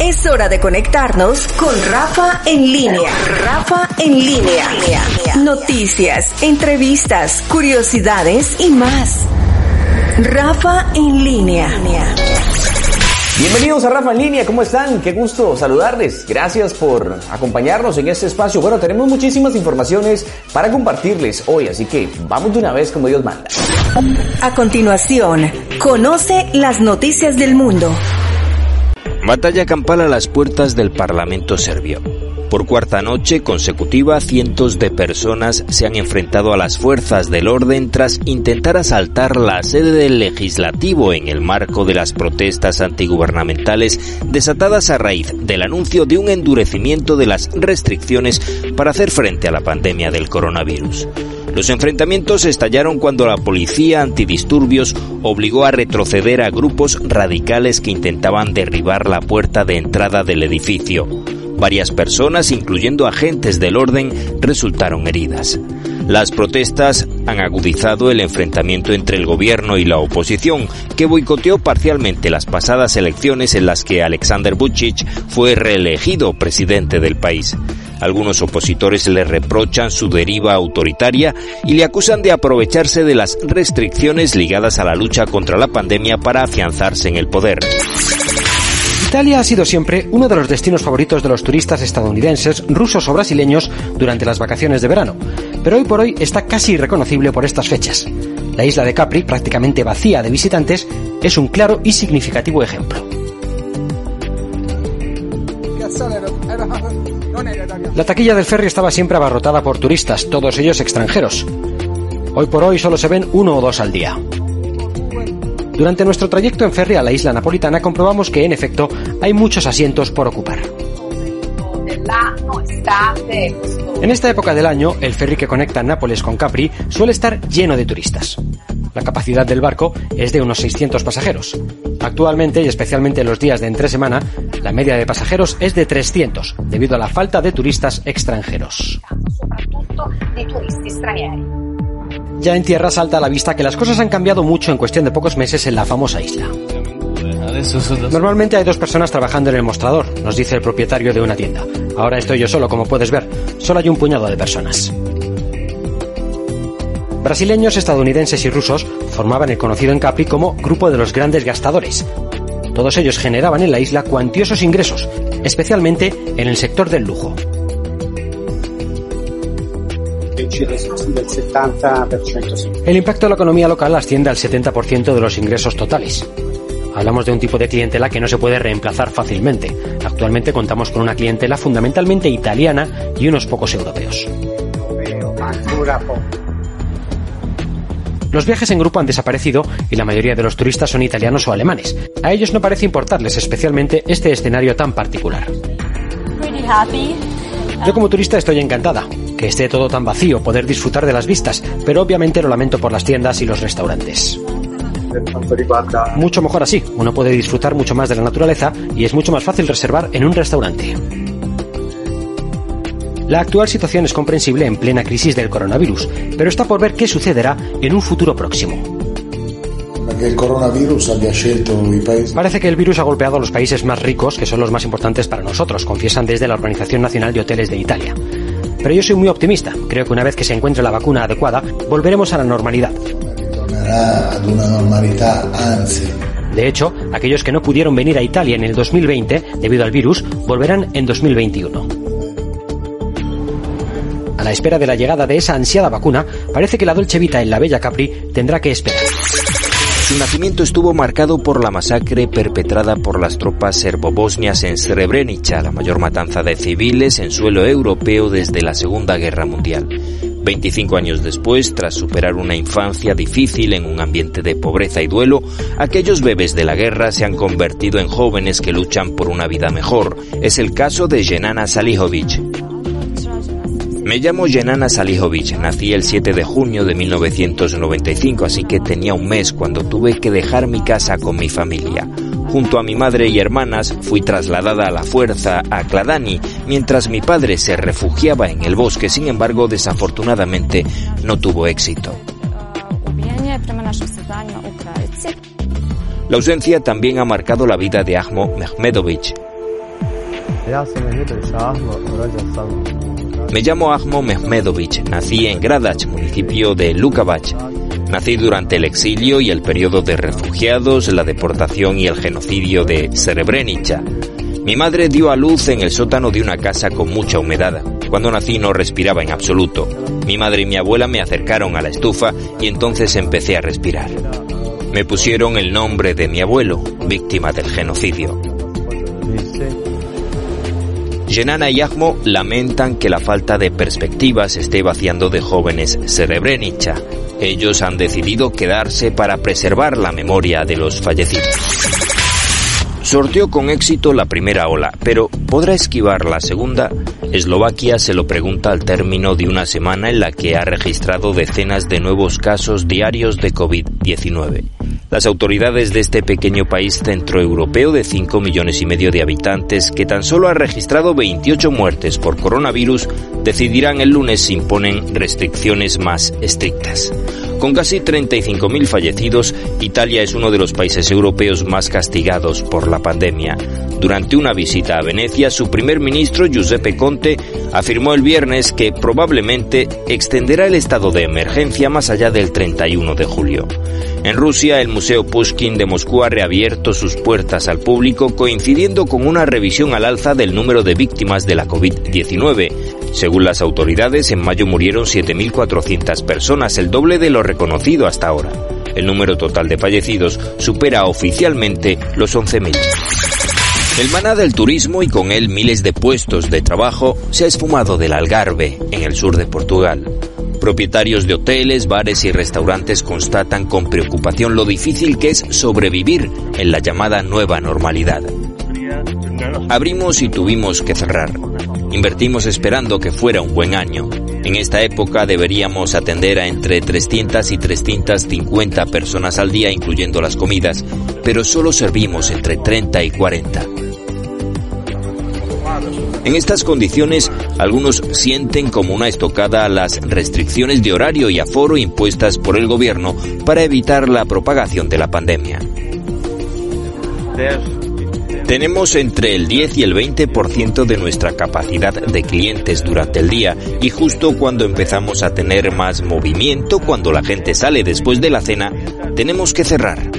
Es hora de conectarnos con Rafa en línea. Rafa en línea. Noticias, entrevistas, curiosidades y más. Rafa en línea. Bienvenidos a Rafa en línea, ¿cómo están? Qué gusto saludarles. Gracias por acompañarnos en este espacio. Bueno, tenemos muchísimas informaciones para compartirles hoy, así que vamos de una vez como Dios manda. A continuación, conoce las noticias del mundo. Batalla campal a las puertas del Parlamento serbio. Por cuarta noche consecutiva, cientos de personas se han enfrentado a las fuerzas del orden tras intentar asaltar la sede del legislativo en el marco de las protestas antigubernamentales desatadas a raíz del anuncio de un endurecimiento de las restricciones para hacer frente a la pandemia del coronavirus. Los enfrentamientos estallaron cuando la policía antidisturbios obligó a retroceder a grupos radicales que intentaban derribar la puerta de entrada del edificio. Varias personas, incluyendo agentes del orden, resultaron heridas. Las protestas han agudizado el enfrentamiento entre el gobierno y la oposición, que boicoteó parcialmente las pasadas elecciones en las que Alexander Vucic fue reelegido presidente del país. Algunos opositores le reprochan su deriva autoritaria y le acusan de aprovecharse de las restricciones ligadas a la lucha contra la pandemia para afianzarse en el poder. Italia ha sido siempre uno de los destinos favoritos de los turistas estadounidenses, rusos o brasileños durante las vacaciones de verano, pero hoy por hoy está casi irreconocible por estas fechas. La isla de Capri, prácticamente vacía de visitantes, es un claro y significativo ejemplo. La taquilla del ferry estaba siempre abarrotada por turistas, todos ellos extranjeros. Hoy por hoy solo se ven uno o dos al día. Durante nuestro trayecto en ferry a la isla napolitana comprobamos que, en efecto, hay muchos asientos por ocupar. En esta época del año, el ferry que conecta Nápoles con Capri suele estar lleno de turistas. La capacidad del barco es de unos 600 pasajeros. Actualmente, y especialmente en los días de entre semana, la media de pasajeros es de 300, debido a la falta de turistas extranjeros. Ya en tierra salta a la vista que las cosas han cambiado mucho en cuestión de pocos meses en la famosa isla. Normalmente hay dos personas trabajando en el mostrador, nos dice el propietario de una tienda. Ahora estoy yo solo, como puedes ver. Solo hay un puñado de personas. Brasileños, estadounidenses y rusos formaban el conocido en Capri como Grupo de los Grandes Gastadores. Todos ellos generaban en la isla cuantiosos ingresos, especialmente en el sector del lujo. El impacto de la economía local asciende al 70% de los ingresos totales. Hablamos de un tipo de clientela que no se puede reemplazar fácilmente. Actualmente contamos con una clientela fundamentalmente italiana y unos pocos europeos. Los viajes en grupo han desaparecido y la mayoría de los turistas son italianos o alemanes. A ellos no parece importarles especialmente este escenario tan particular. Yo como turista estoy encantada. Que esté todo tan vacío, poder disfrutar de las vistas, pero obviamente lo lamento por las tiendas y los restaurantes. Mucho mejor así, uno puede disfrutar mucho más de la naturaleza y es mucho más fácil reservar en un restaurante. La actual situación es comprensible en plena crisis del coronavirus, pero está por ver qué sucederá en un futuro próximo. Parece que el virus ha golpeado a los países más ricos, que son los más importantes para nosotros, confiesan desde la Organización Nacional de Hoteles de Italia. Pero yo soy muy optimista. Creo que una vez que se encuentre la vacuna adecuada, volveremos a la normalidad. De hecho, aquellos que no pudieron venir a Italia en el 2020 debido al virus volverán en 2021. La espera de la llegada de esa ansiada vacuna, parece que la Dolce Vita en la bella Capri tendrá que esperar. Su nacimiento estuvo marcado por la masacre perpetrada por las tropas serbobosnias en Srebrenica, la mayor matanza de civiles en suelo europeo desde la Segunda Guerra Mundial. 25 años después, tras superar una infancia difícil en un ambiente de pobreza y duelo, aquellos bebés de la guerra se han convertido en jóvenes que luchan por una vida mejor. Es el caso de Jenana Salihovic. Me llamo Jenana Salihovic, nací el 7 de junio de 1995, así que tenía un mes cuando tuve que dejar mi casa con mi familia. Junto a mi madre y hermanas fui trasladada a la fuerza a Kladani, mientras mi padre se refugiaba en el bosque, sin embargo desafortunadamente no tuvo éxito. La ausencia también ha marcado la vida de Ahmo Mehmedovic, Me llamo Ahmo Mehmedovich, nací en Gradac, municipio de Lukavac. Nací durante el exilio y el periodo de refugiados, la deportación y el genocidio de Srebrenica. Mi madre dio a luz en el sótano de una casa con mucha humedad. Cuando nací no respiraba en absoluto. Mi madre y mi abuela me acercaron a la estufa y entonces empecé a respirar. Me pusieron el nombre de mi abuelo, víctima del genocidio. Yenana y Ahmo lamentan que la falta de perspectivas esté vaciando de jóvenes Srebrenica. Ellos han decidido quedarse para preservar la memoria de los fallecidos. Sorteó con éxito la primera ola, pero ¿podrá esquivar la segunda? Eslovaquia se lo pregunta al término de una semana en la que ha registrado decenas de nuevos casos diarios de COVID-19. Las autoridades de este pequeño país centroeuropeo de 5 millones y medio de habitantes, que tan solo ha registrado 28 muertes por coronavirus, decidirán el lunes si imponen restricciones más estrictas. Con casi 35.000 fallecidos, Italia es uno de los países europeos más castigados por la pandemia. Durante una visita a Venecia, su primer ministro, Giuseppe Conte, afirmó el viernes que probablemente extenderá el estado de emergencia más allá del 31 de julio. En Rusia, el Museo Pushkin de Moscú ha reabierto sus puertas al público coincidiendo con una revisión al alza del número de víctimas de la COVID-19. Según las autoridades, en mayo murieron 7.400 personas, el doble de lo reconocido hasta ahora. El número total de fallecidos supera oficialmente los 11.000. El maná del turismo y con él miles de puestos de trabajo se ha esfumado del Algarve, en el sur de Portugal. Propietarios de hoteles, bares y restaurantes constatan con preocupación lo difícil que es sobrevivir en la llamada nueva normalidad. Abrimos y tuvimos que cerrar. Invertimos esperando que fuera un buen año. En esta época deberíamos atender a entre 300 y 350 personas al día, incluyendo las comidas, pero solo servimos entre 30 y 40. En estas condiciones, algunos sienten como una estocada las restricciones de horario y aforo impuestas por el gobierno para evitar la propagación de la pandemia. Tenemos entre el 10 y el 20% de nuestra capacidad de clientes durante el día y justo cuando empezamos a tener más movimiento, cuando la gente sale después de la cena, tenemos que cerrar.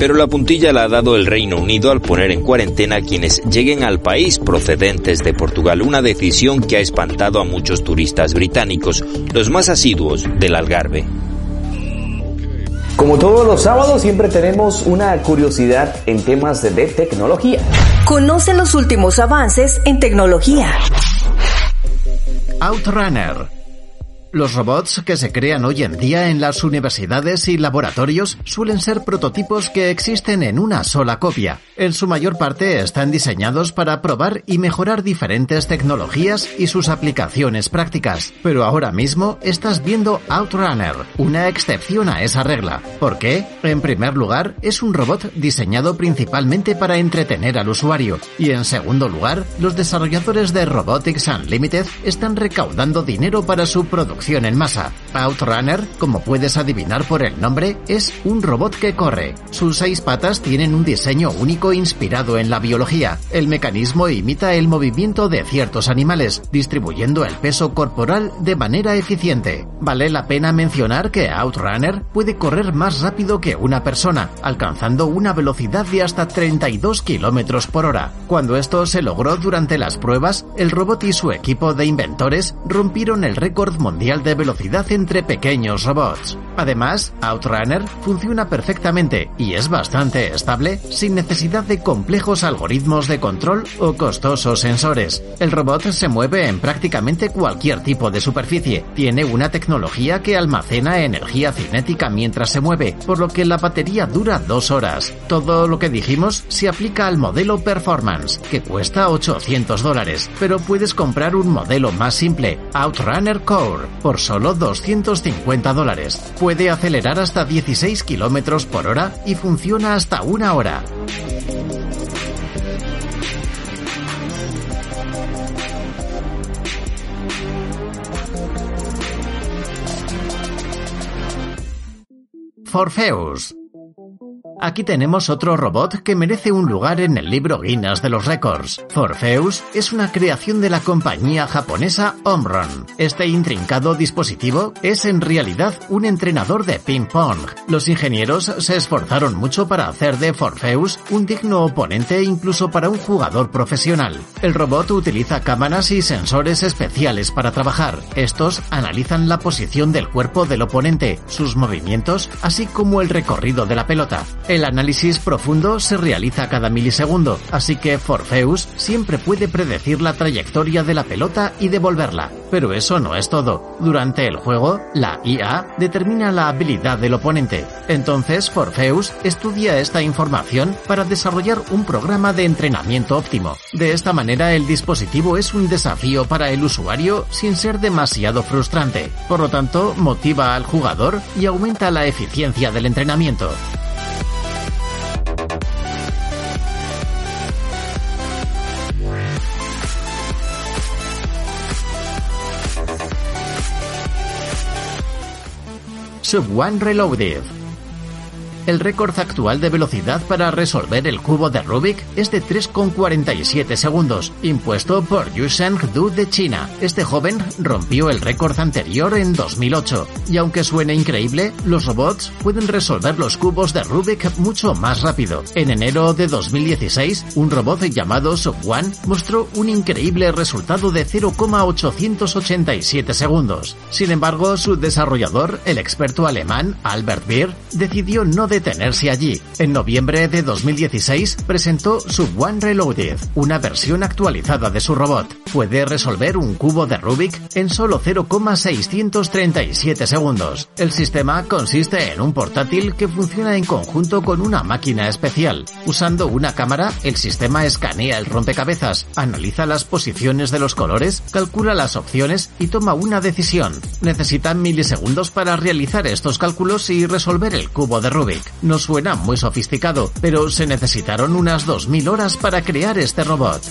Pero la puntilla la ha dado el Reino Unido al poner en cuarentena a quienes lleguen al país procedentes de Portugal, una decisión que ha espantado a muchos turistas británicos, los más asiduos del Algarve. Como todos los sábados, siempre tenemos una curiosidad en temas de tecnología. Conoce los últimos avances en tecnología. Outrunner los robots que se crean hoy en día en las universidades y laboratorios suelen ser prototipos que existen en una sola copia. En su mayor parte están diseñados para probar y mejorar diferentes tecnologías y sus aplicaciones prácticas. Pero ahora mismo estás viendo Outrunner, una excepción a esa regla. ¿Por qué? En primer lugar, es un robot diseñado principalmente para entretener al usuario. Y en segundo lugar, los desarrolladores de Robotics Unlimited están recaudando dinero para su producción en masa. Outrunner, como puedes adivinar por el nombre, es un robot que corre. Sus seis patas tienen un diseño único inspirado en la biología. El mecanismo imita el movimiento de ciertos animales, distribuyendo el peso corporal de manera eficiente. Vale la pena mencionar que Outrunner puede correr más rápido que una persona, alcanzando una velocidad de hasta 32 km por hora. Cuando esto se logró durante las pruebas, el robot y su equipo de inventores rompieron el récord mundial de velocidad entre pequeños robots. Además, Outrunner funciona perfectamente y es bastante estable sin necesidad de complejos algoritmos de control o costosos sensores. El robot se mueve en prácticamente cualquier tipo de superficie. Tiene una tecnología que almacena energía cinética mientras se mueve, por lo que la batería dura dos horas. Todo lo que dijimos se aplica al modelo Performance, que cuesta 800 dólares, pero puedes comprar un modelo más simple, Outrunner Core, por solo 250 dólares. Puede acelerar hasta 16 kilómetros por hora y funciona hasta una hora. Forfeus Aquí tenemos otro robot que merece un lugar en el libro Guinness de los récords. Forpheus es una creación de la compañía japonesa Omron. Este intrincado dispositivo es en realidad un entrenador de ping-pong. Los ingenieros se esforzaron mucho para hacer de Forpheus un digno oponente incluso para un jugador profesional. El robot utiliza cámaras y sensores especiales para trabajar. Estos analizan la posición del cuerpo del oponente, sus movimientos, así como el recorrido de la pelota. El análisis profundo se realiza cada milisegundo, así que Forpheus siempre puede predecir la trayectoria de la pelota y devolverla. Pero eso no es todo. Durante el juego, la IA determina la habilidad del oponente. Entonces, Forpheus estudia esta información para desarrollar un programa de entrenamiento óptimo. De esta manera, el dispositivo es un desafío para el usuario sin ser demasiado frustrante. Por lo tanto, motiva al jugador y aumenta la eficiencia del entrenamiento. Sub One Reloaded el récord actual de velocidad para resolver el cubo de Rubik es de 3,47 segundos, impuesto por Yu Du de China. Este joven rompió el récord anterior en 2008, y aunque suene increíble, los robots pueden resolver los cubos de Rubik mucho más rápido. En enero de 2016, un robot llamado Sub-One mostró un increíble resultado de 0,887 segundos. Sin embargo, su desarrollador, el experto alemán Albert Beer, decidió no detenerse allí. En noviembre de 2016 presentó su One Reloaded, una versión actualizada de su robot. Puede resolver un cubo de Rubik en solo 0,637 segundos. El sistema consiste en un portátil que funciona en conjunto con una máquina especial. Usando una cámara, el sistema escanea el rompecabezas, analiza las posiciones de los colores, calcula las opciones y toma una decisión. Necesitan milisegundos para realizar estos cálculos y resolver el cubo de Rubik. No suena muy sofisticado, pero se necesitaron unas 2.000 horas para crear este robot.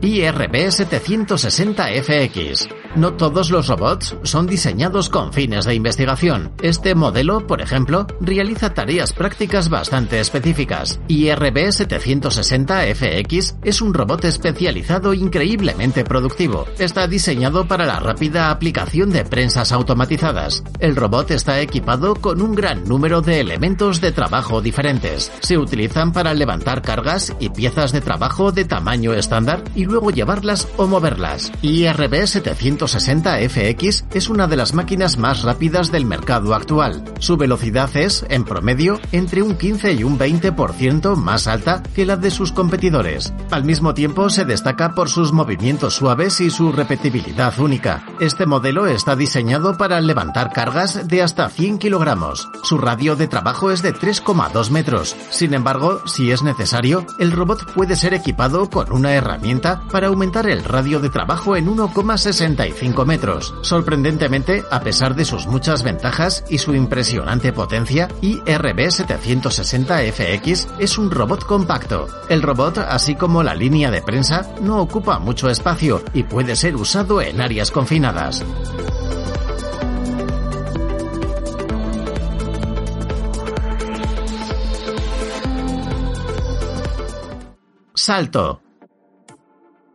IRB 760FX no todos los robots son diseñados con fines de investigación. Este modelo, por ejemplo, realiza tareas prácticas bastante específicas. IRB 760FX es un robot especializado increíblemente productivo. Está diseñado para la rápida aplicación de prensas automatizadas. El robot está equipado con un gran número de elementos de trabajo diferentes. Se utilizan para levantar cargas y piezas de trabajo de tamaño estándar y luego llevarlas o moverlas. IRB 760 160FX es una de las máquinas más rápidas del mercado actual. Su velocidad es, en promedio, entre un 15 y un 20% más alta que la de sus competidores. Al mismo tiempo, se destaca por sus movimientos suaves y su repetibilidad única. Este modelo está diseñado para levantar cargas de hasta 100 kilogramos. Su radio de trabajo es de 3,2 metros. Sin embargo, si es necesario, el robot puede ser equipado con una herramienta para aumentar el radio de trabajo en 1,65 metros. Sorprendentemente, a pesar de sus muchas ventajas y su impresionante potencia, IRB 760FX es un robot compacto. El robot, así como la línea de prensa, no ocupa mucho espacio y puede ser usado en áreas confinadas. Salto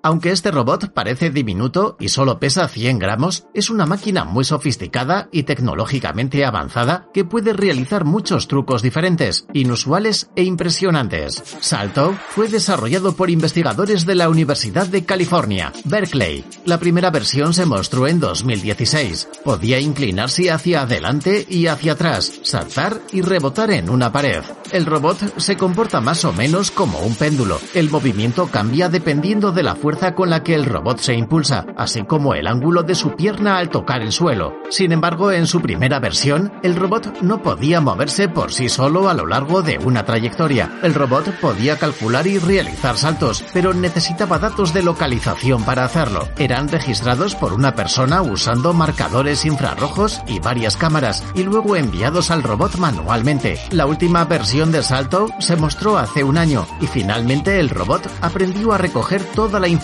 aunque este robot parece diminuto y solo pesa 100 gramos, es una máquina muy sofisticada y tecnológicamente avanzada que puede realizar muchos trucos diferentes, inusuales e impresionantes. Salto fue desarrollado por investigadores de la Universidad de California, Berkeley. La primera versión se mostró en 2016. Podía inclinarse hacia adelante y hacia atrás, saltar y rebotar en una pared. El robot se comporta más o menos como un péndulo. El movimiento cambia dependiendo de la fuerza con la que el robot se impulsa, así como el ángulo de su pierna al tocar el suelo. Sin embargo, en su primera versión, el robot no podía moverse por sí solo a lo largo de una trayectoria. El robot podía calcular y realizar saltos, pero necesitaba datos de localización para hacerlo. Eran registrados por una persona usando marcadores infrarrojos y varias cámaras, y luego enviados al robot manualmente. La última versión de salto se mostró hace un año y finalmente el robot aprendió a recoger toda la información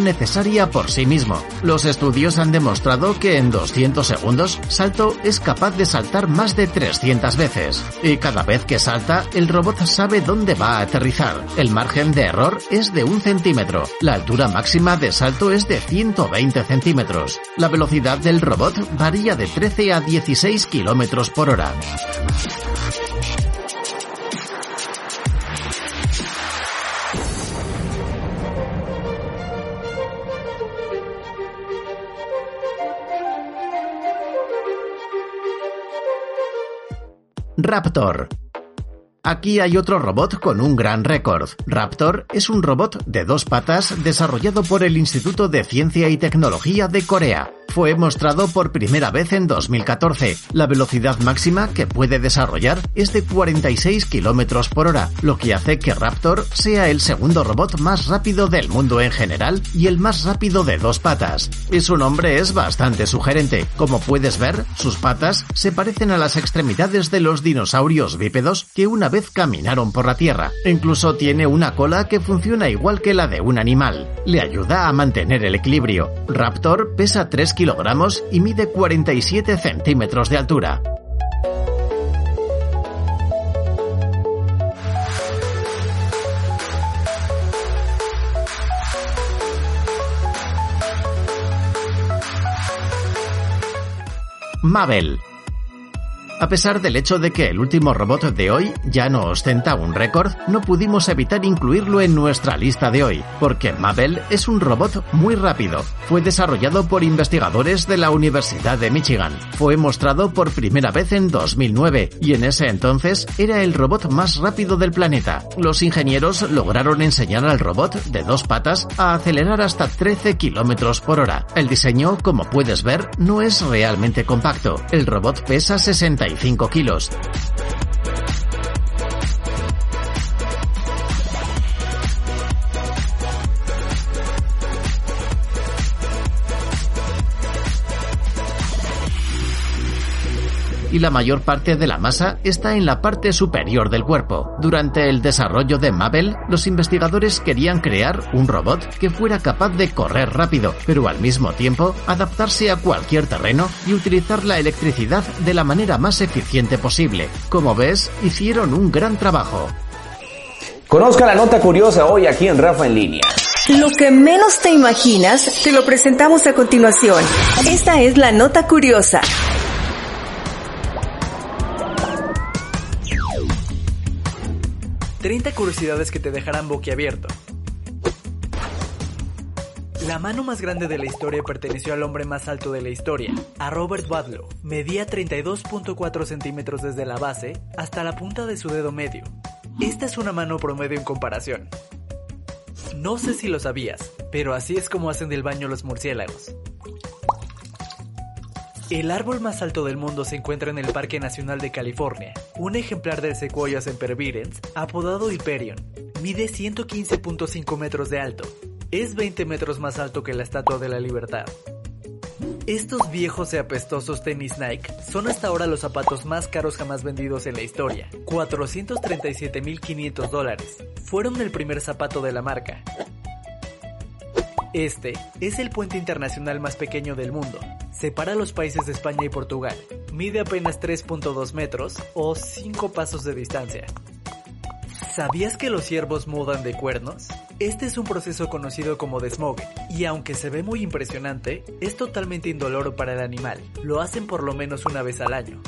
necesaria por sí mismo. Los estudios han demostrado que en 200 segundos Salto es capaz de saltar más de 300 veces y cada vez que salta el robot sabe dónde va a aterrizar. El margen de error es de un centímetro. La altura máxima de salto es de 120 centímetros. La velocidad del robot varía de 13 a 16 kilómetros por hora. Raptor Aquí hay otro robot con un gran récord. Raptor es un robot de dos patas desarrollado por el Instituto de Ciencia y Tecnología de Corea fue mostrado por primera vez en 2014. La velocidad máxima que puede desarrollar es de 46 km por hora, lo que hace que Raptor sea el segundo robot más rápido del mundo en general y el más rápido de dos patas. Y su nombre es bastante sugerente. Como puedes ver, sus patas se parecen a las extremidades de los dinosaurios bípedos que una vez caminaron por la Tierra. Incluso tiene una cola que funciona igual que la de un animal. Le ayuda a mantener el equilibrio. Raptor pesa 3 kilogramos y mide 47 centímetros de altura. Mabel a pesar del hecho de que el último robot de hoy ya no ostenta un récord, no pudimos evitar incluirlo en nuestra lista de hoy, porque Mabel es un robot muy rápido. Fue desarrollado por investigadores de la Universidad de Michigan. Fue mostrado por primera vez en 2009 y en ese entonces era el robot más rápido del planeta. Los ingenieros lograron enseñar al robot de dos patas a acelerar hasta 13 kilómetros por hora. El diseño, como puedes ver, no es realmente compacto. El robot pesa 60 kilos. Y la mayor parte de la masa está en la parte superior del cuerpo. Durante el desarrollo de Mabel, los investigadores querían crear un robot que fuera capaz de correr rápido, pero al mismo tiempo adaptarse a cualquier terreno y utilizar la electricidad de la manera más eficiente posible. Como ves, hicieron un gran trabajo. Conozca la nota curiosa hoy aquí en Rafa en línea. Lo que menos te imaginas, te lo presentamos a continuación. Esta es la nota curiosa. 30 curiosidades que te dejarán boquiabierto. La mano más grande de la historia perteneció al hombre más alto de la historia, a Robert Wadlow. Medía 32.4 centímetros desde la base hasta la punta de su dedo medio. Esta es una mano promedio en comparación. No sé si lo sabías, pero así es como hacen del baño los murciélagos. El árbol más alto del mundo se encuentra en el Parque Nacional de California. Un ejemplar del Sequoia sempervirens, apodado Hyperion, mide 115.5 metros de alto. Es 20 metros más alto que la Estatua de la Libertad. Estos viejos y apestosos tenis Nike son hasta ahora los zapatos más caros jamás vendidos en la historia. 437.500 dólares. Fueron el primer zapato de la marca. Este es el puente internacional más pequeño del mundo, separa los países de España y Portugal. Mide apenas 3.2 metros o 5 pasos de distancia. ¿Sabías que los ciervos mudan de cuernos? Este es un proceso conocido como desmogue, y aunque se ve muy impresionante, es totalmente indoloro para el animal. Lo hacen por lo menos una vez al año.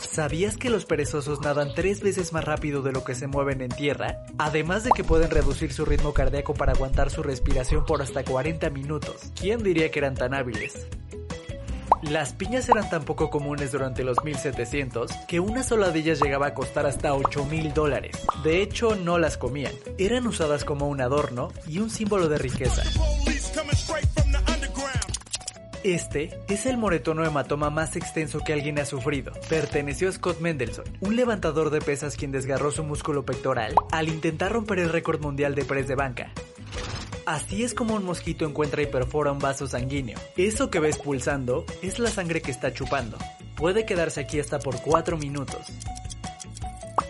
¿Sabías que los perezosos nadan tres veces más rápido de lo que se mueven en tierra? Además de que pueden reducir su ritmo cardíaco para aguantar su respiración por hasta 40 minutos. ¿Quién diría que eran tan hábiles? Las piñas eran tan poco comunes durante los 1700 que una sola de ellas llegaba a costar hasta 8 mil dólares. De hecho, no las comían, eran usadas como un adorno y un símbolo de riqueza. Este es el moretono hematoma más extenso que alguien ha sufrido. Perteneció a Scott Mendelson, un levantador de pesas quien desgarró su músculo pectoral al intentar romper el récord mundial de press de banca. Así es como un mosquito encuentra y perfora un vaso sanguíneo. Eso que ves pulsando es la sangre que está chupando. Puede quedarse aquí hasta por 4 minutos.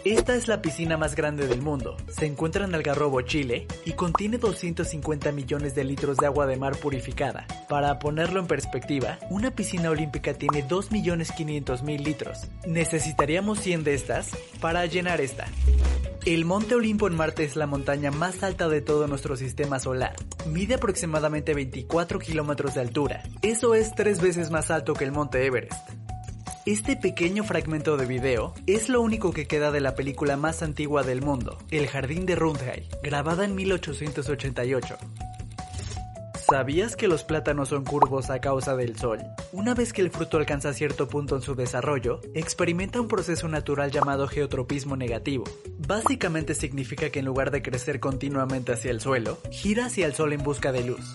Esta es la piscina más grande del mundo. Se encuentra en Algarrobo, Chile, y contiene 250 millones de litros de agua de mar purificada. Para ponerlo en perspectiva, una piscina olímpica tiene 2.500.000 litros. Necesitaríamos 100 de estas para llenar esta. El Monte Olimpo en Marte es la montaña más alta de todo nuestro sistema solar. Mide aproximadamente 24 kilómetros de altura. Eso es tres veces más alto que el Monte Everest. Este pequeño fragmento de video es lo único que queda de la película más antigua del mundo, El Jardín de Rundheim, grabada en 1888. ¿Sabías que los plátanos son curvos a causa del sol? Una vez que el fruto alcanza cierto punto en su desarrollo, experimenta un proceso natural llamado geotropismo negativo. Básicamente significa que en lugar de crecer continuamente hacia el suelo, gira hacia el sol en busca de luz.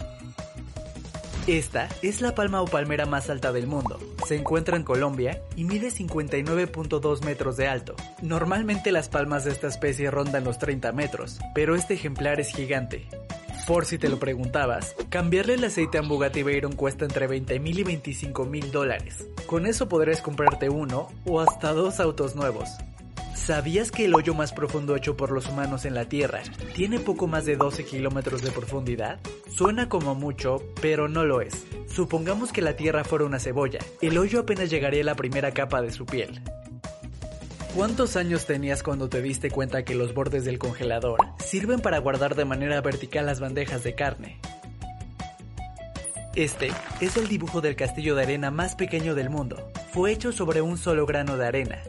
Esta es la palma o palmera más alta del mundo. Se encuentra en Colombia y mide 59.2 metros de alto. Normalmente las palmas de esta especie rondan los 30 metros, pero este ejemplar es gigante. Por si te lo preguntabas, cambiarle el aceite a un Bugatti Veyron cuesta entre 20 mil y 25 mil dólares. Con eso podrás comprarte uno o hasta dos autos nuevos. ¿Sabías que el hoyo más profundo hecho por los humanos en la Tierra tiene poco más de 12 kilómetros de profundidad? Suena como mucho, pero no lo es. Supongamos que la Tierra fuera una cebolla, el hoyo apenas llegaría a la primera capa de su piel. ¿Cuántos años tenías cuando te diste cuenta que los bordes del congelador sirven para guardar de manera vertical las bandejas de carne? Este es el dibujo del castillo de arena más pequeño del mundo. Fue hecho sobre un solo grano de arena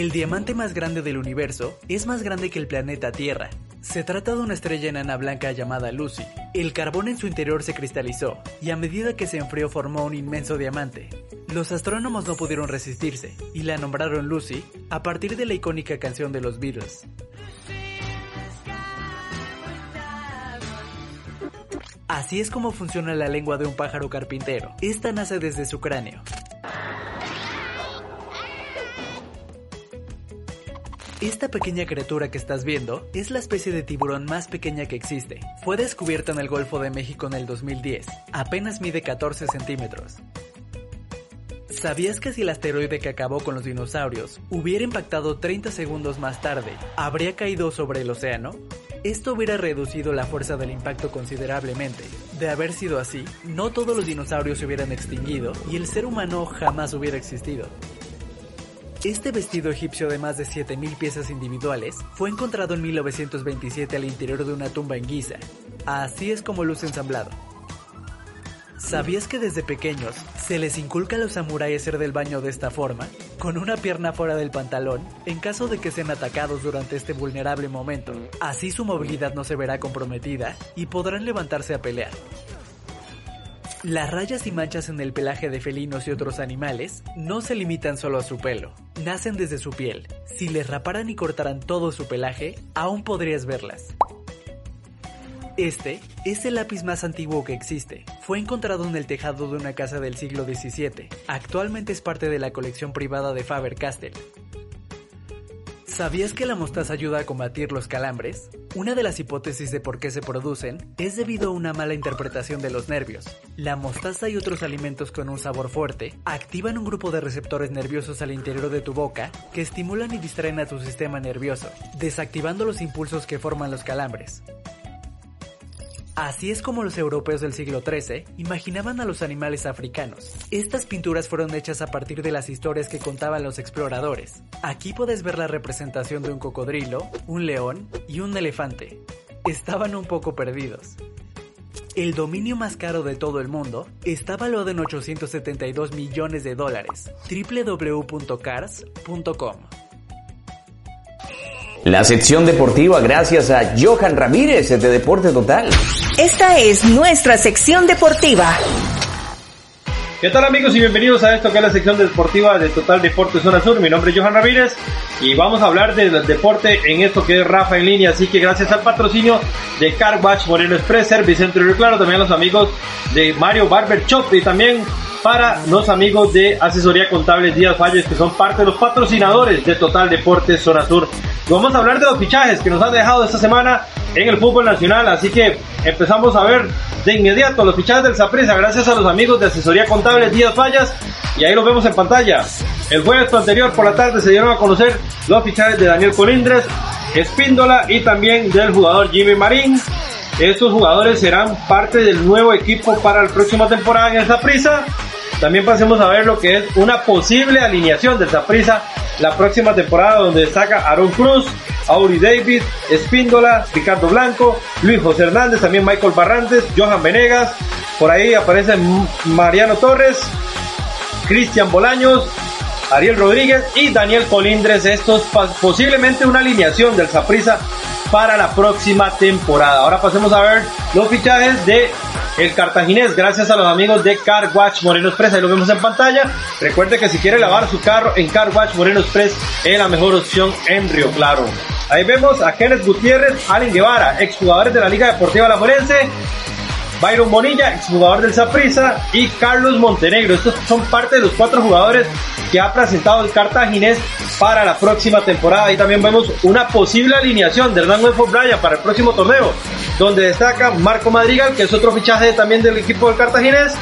el diamante más grande del universo es más grande que el planeta Tierra. Se trata de una estrella enana blanca llamada Lucy. El carbón en su interior se cristalizó y a medida que se enfrió formó un inmenso diamante. Los astrónomos no pudieron resistirse y la nombraron Lucy a partir de la icónica canción de los Beatles. Así es como funciona la lengua de un pájaro carpintero. Esta nace desde su cráneo. Esta pequeña criatura que estás viendo es la especie de tiburón más pequeña que existe. Fue descubierta en el Golfo de México en el 2010. Apenas mide 14 centímetros. ¿Sabías que si el asteroide que acabó con los dinosaurios hubiera impactado 30 segundos más tarde, habría caído sobre el océano? Esto hubiera reducido la fuerza del impacto considerablemente. De haber sido así, no todos los dinosaurios se hubieran extinguido y el ser humano jamás hubiera existido. Este vestido egipcio de más de 7.000 piezas individuales fue encontrado en 1927 al interior de una tumba en Giza. Así es como luce ensamblado. ¿Sabías que desde pequeños se les inculca a los samuráis hacer del baño de esta forma, con una pierna fuera del pantalón, en caso de que sean atacados durante este vulnerable momento? Así su movilidad no se verá comprometida y podrán levantarse a pelear. Las rayas y manchas en el pelaje de felinos y otros animales no se limitan solo a su pelo, nacen desde su piel. Si les raparan y cortaran todo su pelaje, aún podrías verlas. Este es el lápiz más antiguo que existe. Fue encontrado en el tejado de una casa del siglo XVII. Actualmente es parte de la colección privada de Faber-Castell. ¿Sabías que la mostaza ayuda a combatir los calambres? Una de las hipótesis de por qué se producen es debido a una mala interpretación de los nervios. La mostaza y otros alimentos con un sabor fuerte activan un grupo de receptores nerviosos al interior de tu boca que estimulan y distraen a tu sistema nervioso, desactivando los impulsos que forman los calambres. Así es como los europeos del siglo XIII imaginaban a los animales africanos. Estas pinturas fueron hechas a partir de las historias que contaban los exploradores. Aquí puedes ver la representación de un cocodrilo, un león y un elefante. Estaban un poco perdidos. El dominio más caro de todo el mundo está valuado en 872 millones de dólares. www.cars.com La sección deportiva gracias a Johan Ramírez de Deporte Total. Esta es nuestra sección deportiva. ¿Qué tal amigos y bienvenidos a esto que es la sección deportiva de Total Deporte Zona Sur? Mi nombre es Johan Ramírez y vamos a hablar del deporte en esto que es Rafa en línea. Así que gracias al patrocinio de Car Watch Moreno Express, Servicentro y Claro, también a los amigos de Mario Barber Shop y también para los amigos de Asesoría Contable Díaz Falles que son parte de los patrocinadores de Total Deporte Zona Sur. Vamos a hablar de los fichajes que nos han dejado esta semana en el fútbol nacional, así que empezamos a ver de inmediato los fichajes del Saprissa gracias a los amigos de Asesoría Contable Díaz Fallas y ahí los vemos en pantalla. El jueves anterior por la tarde se dieron a conocer los fichajes de Daniel Colindres, Espíndola y también del jugador Jimmy Marín. Estos jugadores serán parte del nuevo equipo para la próxima temporada en esa prisa. También pasemos a ver lo que es una posible alineación de Zaprisa la próxima temporada donde destaca Aaron Cruz, Auri David, Espíndola, Ricardo Blanco, Luis José Hernández, también Michael Barrantes, Johan Venegas, por ahí aparece Mariano Torres, Cristian Bolaños, Ariel Rodríguez y Daniel Colindres. Estos posiblemente una alineación del Zaprisa para la próxima temporada. Ahora pasemos a ver los fichajes de el cartaginés, gracias a los amigos de Car Watch Moreno Express, ahí lo vemos en pantalla. Recuerde que si quiere lavar su carro en Car Watch Moreno Express es la mejor opción en Río Claro. Ahí vemos a Kenneth Gutiérrez, Allen Guevara, exjugadores de la Liga Deportiva La Forense, Byron Bonilla, exjugador del Saprissa, y Carlos Montenegro. Estos son parte de los cuatro jugadores que ha presentado el Cartaginés para la próxima temporada. Ahí también vemos una posible alineación de Hernán Huefo Bryan para el próximo torneo, donde destaca Marco Madrigal, que es otro fichaje también del equipo del Cartaginés.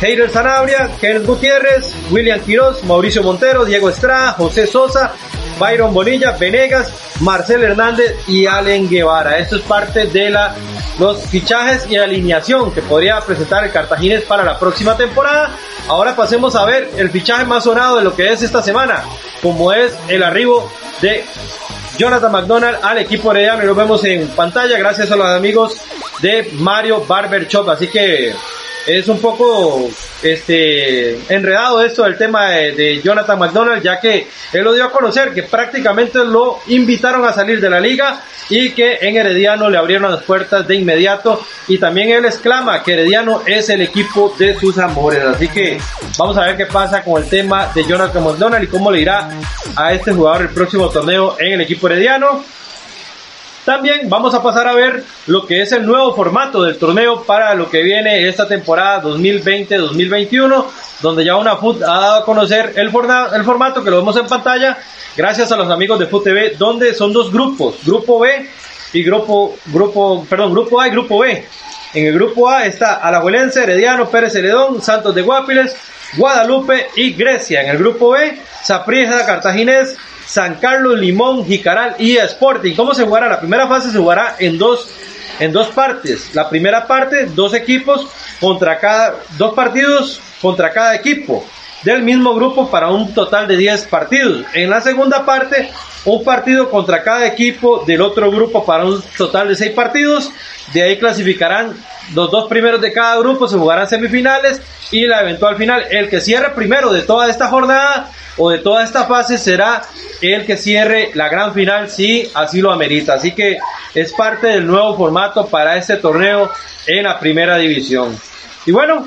Heider Sanabria, Kenneth Gutiérrez, William Quiroz, Mauricio Montero, Diego Estrada, José Sosa, Byron Bonilla, Venegas, Marcel Hernández y Allen Guevara. Esto es parte de la, los fichajes y alineación que podría presentar el Cartagines para la próxima temporada. Ahora pasemos a ver el fichaje más sonado de lo que es esta semana, como es el arribo de Jonathan McDonald al equipo herediano y lo vemos en pantalla gracias a los amigos de Mario Barber Shop. Así que es un poco este enredado esto del tema de, Jonathan McDonald, ya que él lo dio a conocer que prácticamente lo invitaron a salir de la liga y que en Herediano le abrieron las puertas de inmediato y también él exclama que Herediano es el equipo de sus amores. Así que vamos a ver qué pasa con el tema de Jonathan McDonald y cómo le irá a este jugador el próximo torneo en el equipo Herediano. También vamos a pasar a ver lo que es el nuevo formato del torneo para lo que viene esta temporada 2020-2021, donde ya una FUT ha dado a conocer el, el formato que lo vemos en pantalla, gracias a los amigos de FUT TV, donde son dos grupos, grupo B y grupo, grupo, perdón, grupo A y grupo B. En el grupo A está Alajuelense, Herediano, Pérez Celedón, Santos de Guapiles, Guadalupe y Grecia. En el grupo B, Saprissa, Cartaginés, San Carlos, Limón, Jicaral y Sporting. ¿Cómo se jugará? La primera fase se jugará en dos, en dos partes. La primera parte, dos equipos contra cada, dos partidos contra cada equipo del mismo grupo para un total de 10 partidos. En la segunda parte, un partido contra cada equipo del otro grupo para un total de 6 partidos. De ahí clasificarán los dos primeros de cada grupo, se jugarán semifinales y la eventual final. El que cierre primero de toda esta jornada o de toda esta fase será el que cierre la gran final si así lo amerita. Así que es parte del nuevo formato para este torneo en la primera división. Y bueno,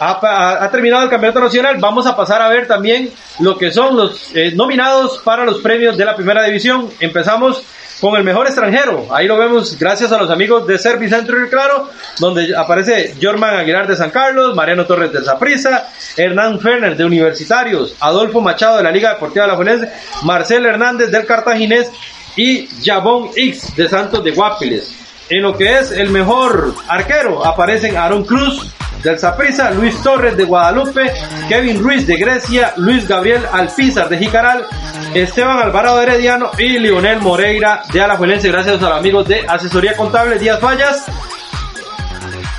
ha, terminado el campeonato nacional. Vamos a pasar a ver también lo que son los eh, nominados para los premios de la primera división. Empezamos con el mejor extranjero. Ahí lo vemos gracias a los amigos de Servicentro y Claro, donde aparece Jorman Aguilar de San Carlos, Mariano Torres de Zaprisa, Hernán Ferner de Universitarios, Adolfo Machado de la Liga Deportiva de la Juventud, Marcel Hernández del Cartaginés y Jabón X de Santos de Guapiles. En lo que es el mejor arquero aparecen Aaron Cruz, del Zaprisa, Luis Torres de Guadalupe, Kevin Ruiz de Grecia, Luis Gabriel Alpizar de Jicaral, Esteban Alvarado Herediano y Lionel Moreira de Alajuelense, gracias a los amigos de Asesoría Contable Díaz Fallas.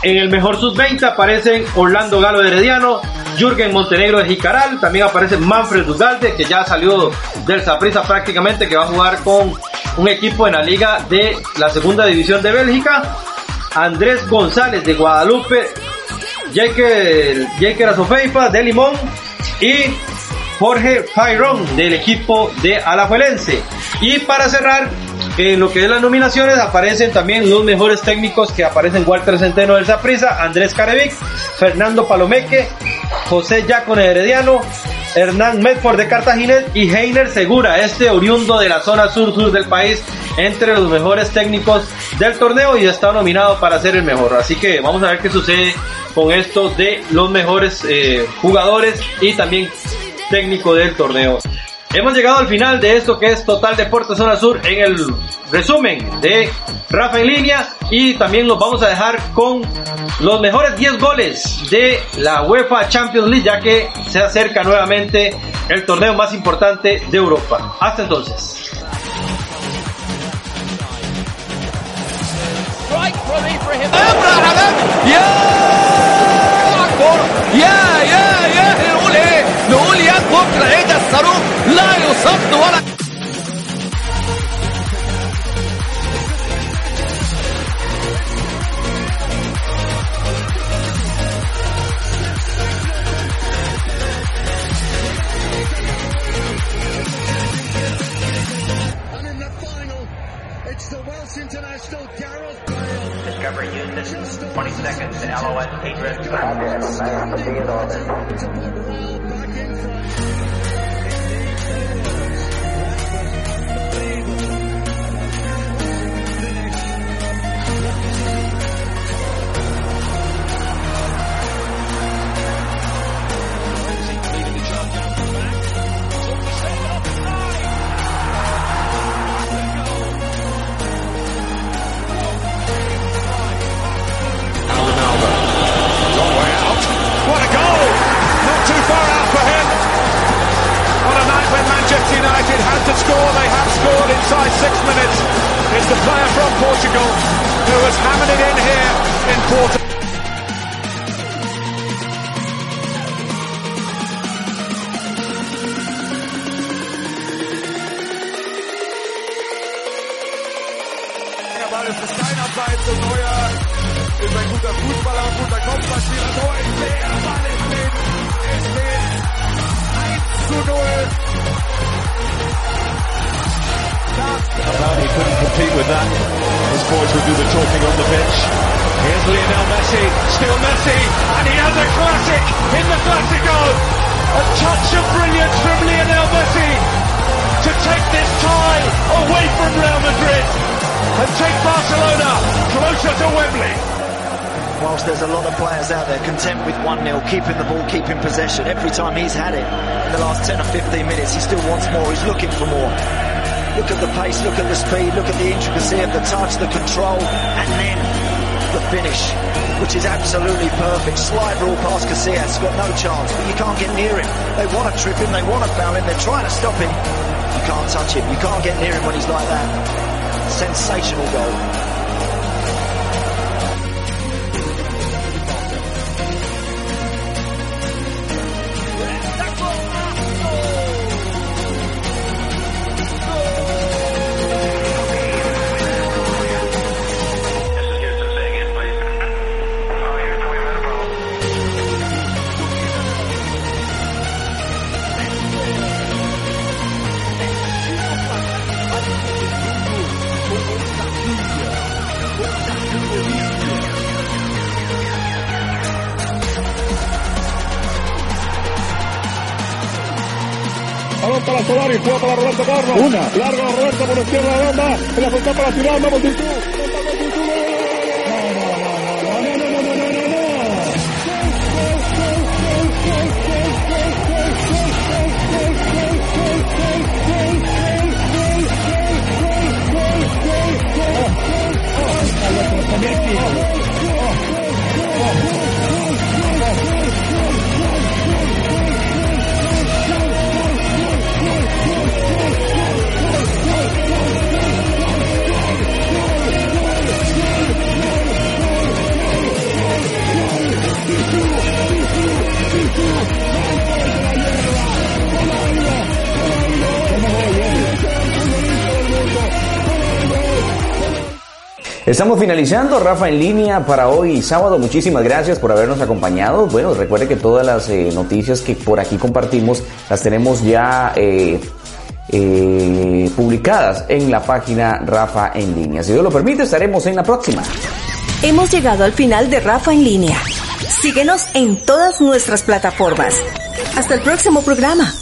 En el mejor sub-20 aparecen Orlando Galo de Herediano, Jürgen Montenegro de Jicaral, también aparece Manfred Dugalde, que ya salió del Zaprisa prácticamente, que va a jugar con un equipo en la liga de la segunda división de Bélgica. Andrés González de Guadalupe, Jake Azofeifa de Limón y Jorge Fayron del equipo de Alajuelense. Y para cerrar, en lo que es las nominaciones aparecen también los mejores técnicos que aparecen Walter Centeno del Zaprisa, Andrés Carevic, Fernando Palomeque, José Yacone Herediano, Hernán Medford de Cartagena y Heiner Segura, este oriundo de la zona sur-sur del país, entre los mejores técnicos del torneo y está nominado para ser el mejor. Así que vamos a ver qué sucede con esto de los mejores eh, jugadores y también técnico del torneo. Hemos llegado al final de esto que es Total Deportes Zona Sur en el resumen de Rafa en línea y también los vamos a dejar con los mejores 10 goles de la UEFA Champions League ya que se acerca nuevamente el torneo más importante de Europa. Hasta entonces. يا يا يا نقول إيه؟ نقول يا بكره إيه ده الصاروخ؟ Portugal who has hammered it in here in Porto. Ball ist es seinerseits und Neuer ist ein guter Fußballer, ein guter Kopfballspieler. So ist der Ball ist drin. Es steht 1 zu 0. He couldn't compete with that. His boys will do the talking on the bench. Here's Lionel Messi, still Messi, and he has a classic in the Classico. A touch of brilliance from Lionel Messi to take this tie away from Real Madrid and take Barcelona closer to Wembley. Whilst there's a lot of players out there content with 1-0, keeping the ball, keeping possession, every time he's had it in the last 10 or 15 minutes, he still wants more, he's looking for more. Look at the pace, look at the speed, look at the intricacy of the touch, the control, and then the finish, which is absolutely perfect. Slide rule past Casillas, got no chance, but you can't get near him. They want to trip him, they want to foul him, they're trying to stop him. You can't touch him, you can't get near him when he's like that. Sensational goal. Para Solari, juega para Roberto Carlos. Una. Larga Roberto por la izquierda de banda. En la para Ciudad, vamos Tirtú. Estamos finalizando Rafa en línea para hoy sábado. Muchísimas gracias por habernos acompañado. Bueno, recuerde que todas las eh, noticias que por aquí compartimos las tenemos ya eh, eh, publicadas en la página Rafa en línea. Si Dios lo permite, estaremos en la próxima. Hemos llegado al final de Rafa en línea. Síguenos en todas nuestras plataformas. Hasta el próximo programa.